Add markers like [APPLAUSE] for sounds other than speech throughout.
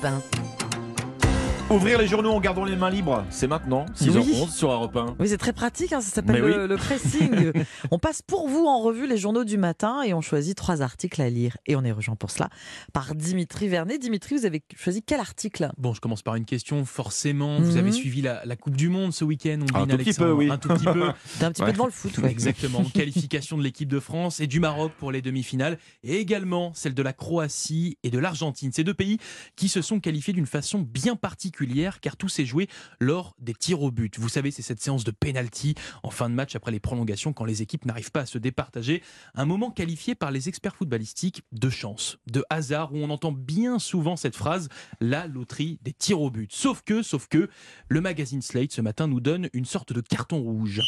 1. Ouvrir les journaux en gardant les mains libres, c'est maintenant, 6h11 sur Europe 1. Oui, c'est très pratique, hein, ça s'appelle le, le pressing. [LAUGHS] on passe pour vous en revue les journaux du matin et on choisit trois articles à lire. Et on est rejoint pour cela par Dimitri Vernet. Dimitri, vous avez choisi quel article? Bon, je commence par une question. Forcément, vous Mhm. avez suivi la, la Coupe du Monde ce week-end, Un Ombline tout petit peu, oui. Un tout petit peu. [LAUGHS] T'es un petit Ouais. peu devant le foot, ouais. Exactement. [LAUGHS] Qualification de l'équipe de France et du Maroc pour les demi-finales. Et également celle de la Croatie et de l'Argentine. Ces deux pays qui se sont qualifiés d'une façon bien particulière car tout s'est joué lors des tirs au but. Vous savez, c'est cette séance de penalty en fin de match après les prolongations quand les équipes n'arrivent pas à se départager. Un moment qualifié par les experts footballistiques de chance, de hasard, où on entend bien souvent cette phrase la loterie des tirs au but. Sauf que, sauf que, le magazine Slate ce matin nous donne une sorte de carton rouge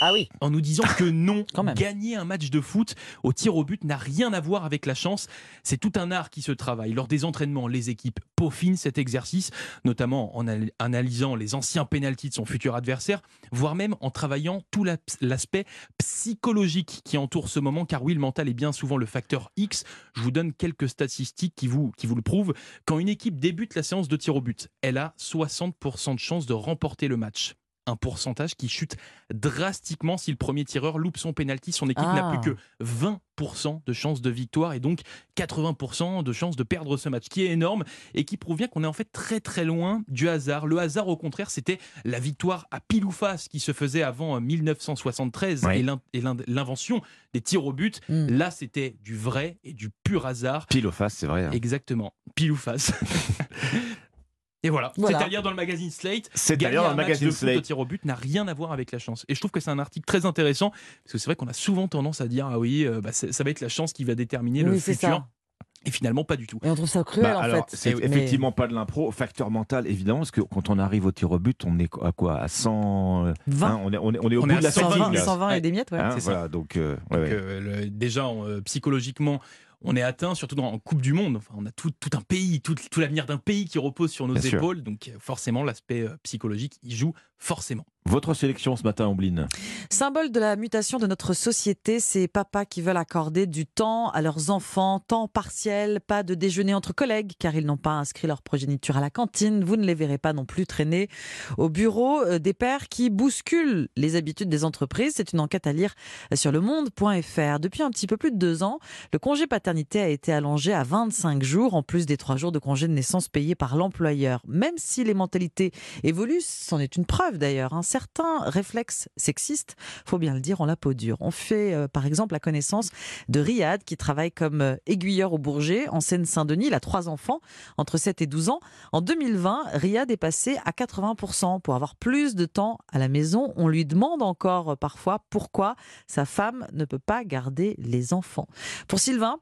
Ah oui. en nous disant que [LAUGHS] non, Quand même. gagner un match de foot au tir au but n'a rien à voir avec la chance. C'est tout un art qui se travaille. Lors des entraînements, les équipes peaufinent cet exercice, notamment en al- analysant les anciens pénaltys de son futur adversaire, voire même en travaillant tout la- l'aspect psychologique qui entoure ce moment, car oui, le mental est bien souvent le facteur X. Je vous donne quelques statistiques qui vous, qui vous le prouvent. Quand une équipe débute la séance de tir au but, elle a 60% de chances de remporter le match. Un pourcentage qui chute drastiquement si le premier tireur loupe son penalty. Son équipe n'a Ah. plus que 20% de chances de victoire et donc 80% de chances de perdre ce match, qui est énorme et qui prouve bien qu'on est en fait très très loin du hasard. Le hasard, au contraire, c'était la victoire à pile ou face qui se faisait avant euh, 1973 Oui. et l'in- et l'in- l'invention des tirs au but. Mm. Là, c'était du vrai et du pur hasard. Pile au face, c'est vrai. hein. Exactement. Pile ou face. [LAUGHS] Et voilà, Voilà. c'est à lire dans le magazine Slate. C'est Gagner d'ailleurs un dans le match magazine de foot au Slate. tir au but n'a rien à voir avec la chance. Et je trouve que c'est un article très intéressant parce que c'est vrai qu'on a souvent tendance à dire ah oui, euh, bah, ça va être la chance qui va déterminer le Oui, futur. ça. Et finalement, pas du tout. Et on trouve ça cruel Bah, en alors, fait. c'est effectivement pas de l'impro. Facteur mental, évidemment, parce que quand on arrive au tir au but, on est à quoi? À 100. euh, 20. hein, on, est, on, est, on est au On bout est de la 120, fatigue. 120, là. 120 et des miettes, ouais. Hein, c'est ça. voilà, donc, euh, ouais, Donc, ouais. euh, le- déjà, euh, psychologiquement, on est atteint, surtout dans, en Coupe du Monde. Enfin, on a tout, tout un pays, tout, tout l'avenir d'un pays qui repose sur nos Bien sûr. épaules. Donc, euh, forcément, l'aspect euh, psychologique, il joue forcément. Votre sélection ce matin, Ombline Symbole de la mutation de notre société, ces papas qui veulent accorder du temps à leurs enfants, temps partiel, pas de déjeuner entre collègues car ils n'ont pas inscrit leur progéniture à la cantine. Vous ne les verrez pas non plus traîner au bureau euh, des pères qui bousculent les habitudes des entreprises. C'est une enquête à lire sur le monde.fr. Depuis un petit peu plus de deux ans, le congé paternité a été allongé à 25 jours en plus des trois jours de congé de naissance payés par l'employeur. Même si les mentalités évoluent, c'en est une preuve d'ailleurs. hein. Certains réflexes sexistes, faut bien le dire, ont la peau dure. On fait euh, par exemple la connaissance de Riyad qui travaille comme euh, aiguilleur au Bourget en Seine-Saint-Denis. Il a trois enfants entre 7 et 12 ans. En 2020, Riyad est passé à 80% pour avoir plus de temps à la maison. On lui demande encore euh, parfois pourquoi sa femme ne peut pas garder les enfants. Pour Sylvain,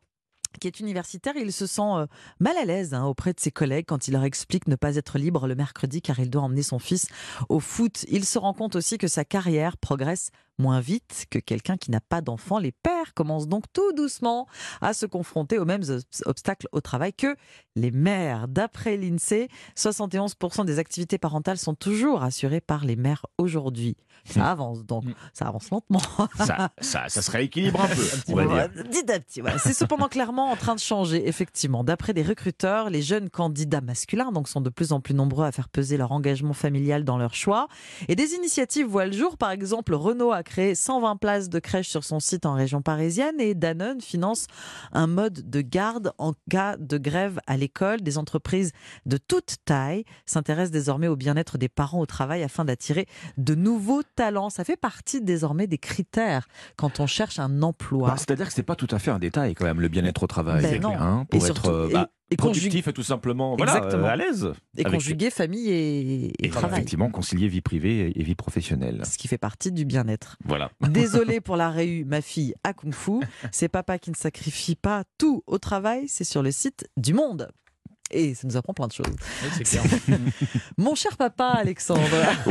qui est universitaire, il se sent euh, mal à l'aise hein, auprès de ses collègues quand il leur explique ne pas être libre le mercredi car il doit emmener son fils au foot. Il se rend compte aussi que sa carrière progresse moins vite que quelqu'un qui n'a pas d'enfant. Les pères commencent donc tout doucement à se confronter aux mêmes obs- obstacles au travail que les mères. D'après l'INSEE, 71% des activités parentales sont toujours assurées par les mères aujourd'hui. Ça avance donc, Mm. ça avance lentement. ça, ça, ça se rééquilibre un [LAUGHS] peu, on va Ouais, dire. Petit à petit, voilà. C'est cependant clairement en train de changer, effectivement. D'après des recruteurs, les jeunes candidats masculins donc, sont de plus en plus nombreux à faire peser leur engagement familial dans leur choix. Et des initiatives voient le jour. Par exemple, Renault a créé 120 places de crèche sur son site en région parisienne et Danone finance un mode de garde en cas de grève à l'école. Des entreprises de toute taille s'intéressent désormais au bien-être des parents au travail afin d'attirer de nouveaux talents. Ça fait partie désormais des critères quand on cherche un emploi. Bah, C'est-à-dire que c'est pas tout à fait un détail quand même, le bien-être au travail. Ben non. hein, pour être euh, bah, et productif et tout simplement voilà, euh, à l'aise. et avec- conjuguer famille et, et Et travail. effectivement, concilier vie privée et- et vie professionnelle. Ce qui fait partie du bien-être. Voilà. [LAUGHS] Désolé pour la réu, ma fille à Kung Fu. C'est papa qui ne sacrifie pas tout au travail. C'est sur le site du Monde. Et ça nous apprend plein de choses. c'est clair. [LAUGHS] Mon cher papa Alexandre.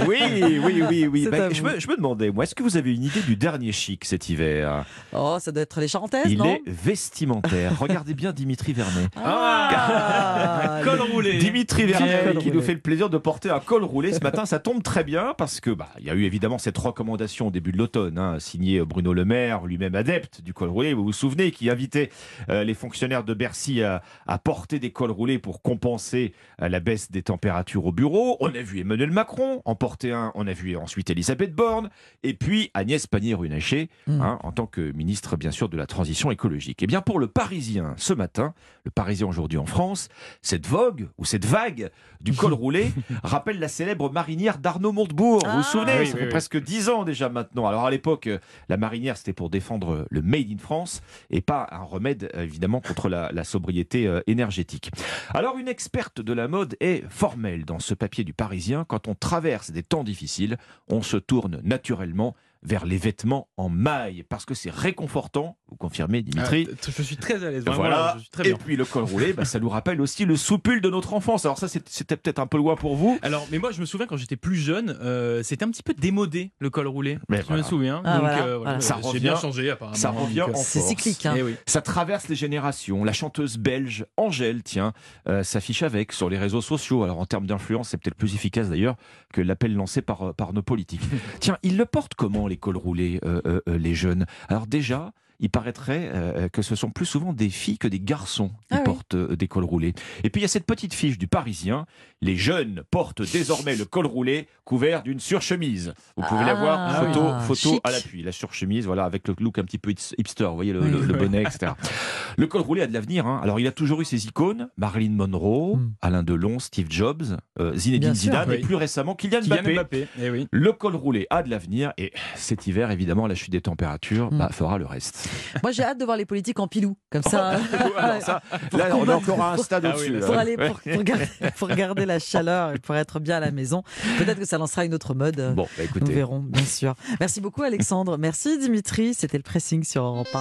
Oui, oui, oui, oui. Bah, je, me, je me demandais, moi, est-ce que vous avez une idée du dernier chic cet hiver? Oh, ça doit être les charentaises, Il non est vestimentaire. Regardez bien Dimitri Vernet. Ah, Un [LAUGHS] col roulé. Dimitri Vernet qui nous fait le plaisir de porter un col roulé ce matin. Ça tombe très bien parce que bah il y a eu évidemment cette recommandation au début de l'automne, hein, signée Bruno Le Maire, lui-même adepte du col roulé. Vous vous souvenez qui invitait euh, les fonctionnaires de Bercy à, à porter des cols roulés pour pour compenser euh, la baisse des températures au bureau. On a vu Emmanuel Macron en porter un, on a vu ensuite Elisabeth Borne, et puis Agnès Pannier-Runacher, Mm. hein, en tant que ministre, bien sûr, de la transition écologique. Et bien pour le Parisien, ce matin, le Parisien aujourd'hui en France, cette vogue, ou cette vague du col [LAUGHS] roulé, rappelle la célèbre marinière d'Arnaud Montebourg. vous vous Ah. souvenez Oui, Ça oui, fait oui. presque dix ans déjà maintenant. Alors à l'époque, la marinière, c'était pour défendre le Made in France et pas un remède, évidemment, contre la, la sobriété euh, énergétique. Alors une experte de la mode est formelle dans ce papier du Parisien. Quand on traverse des temps difficiles, on se tourne naturellement vers les vêtements en maille parce que c'est réconfortant. Vous confirmez, Dimitri Ah, je suis très à l'aise. voilà. je suis très Et puis le col roulé, bah, ça nous rappelle aussi le soupule de notre enfance. Alors ça, c'était peut-être un peu loin pour vous. Alors, mais moi, je me souviens quand j'étais plus jeune, euh, c'était un petit peu démodé le col roulé. Mais je voilà. me souviens. Ah, Donc, voilà, euh, voilà. Ça j'ai revient- bien changé apparemment. ça revient Donc, euh, en C'est cyclique. hein. eh oui. Ça traverse les générations. La chanteuse belge Angèle, tiens, euh, s'affiche avec sur les réseaux sociaux. Alors en termes d'influence, c'est peut-être plus efficace d'ailleurs que l'appel lancé par, par nos politiques. [LAUGHS] tiens, ils le portent comment les cols roulés, euh, euh, euh, les jeunes. Alors déjà, il paraîtrait euh, que ce sont plus souvent des filles que des garçons qui Ah oui. portent euh, des cols roulés. Et puis il y a cette petite fiche du Parisien. Les jeunes portent désormais le col roulé couvert d'une surchemise. Vous pouvez la voir, Ah, photo, oui. photo Chic. à l'appui. La surchemise, voilà, avec le look un petit peu hipster, vous voyez, le, Oui. le- le bonnet, [LAUGHS] etc. Le col roulé a de l'avenir. hein. Alors, il a toujours eu ses icônes Marilyn Monroe, Mm. Alain Delon, Steve Jobs, euh, Zinedine Bien sûr, Zidane et plus récemment Kylian, Kylian Mbappé. Mbappé. Eh oui. Le col roulé a de l'avenir et cet hiver, évidemment, la chute des températures Mm. bah, fera le reste. Moi, j'ai hâte de voir les politiques en pilou, comme ça. [LAUGHS] Alors ça, là, on est encore à un stade Ah au-dessus. là. pour aller pour, pour garder, pour garder la chaleur et pour être bien à la maison. Peut-être que ça lancera une autre mode. Bon, bah, Nous écoutez. verrons, bien sûr. Merci beaucoup, Alexandre. Merci, Dimitri. C'était le pressing sur Europe 1.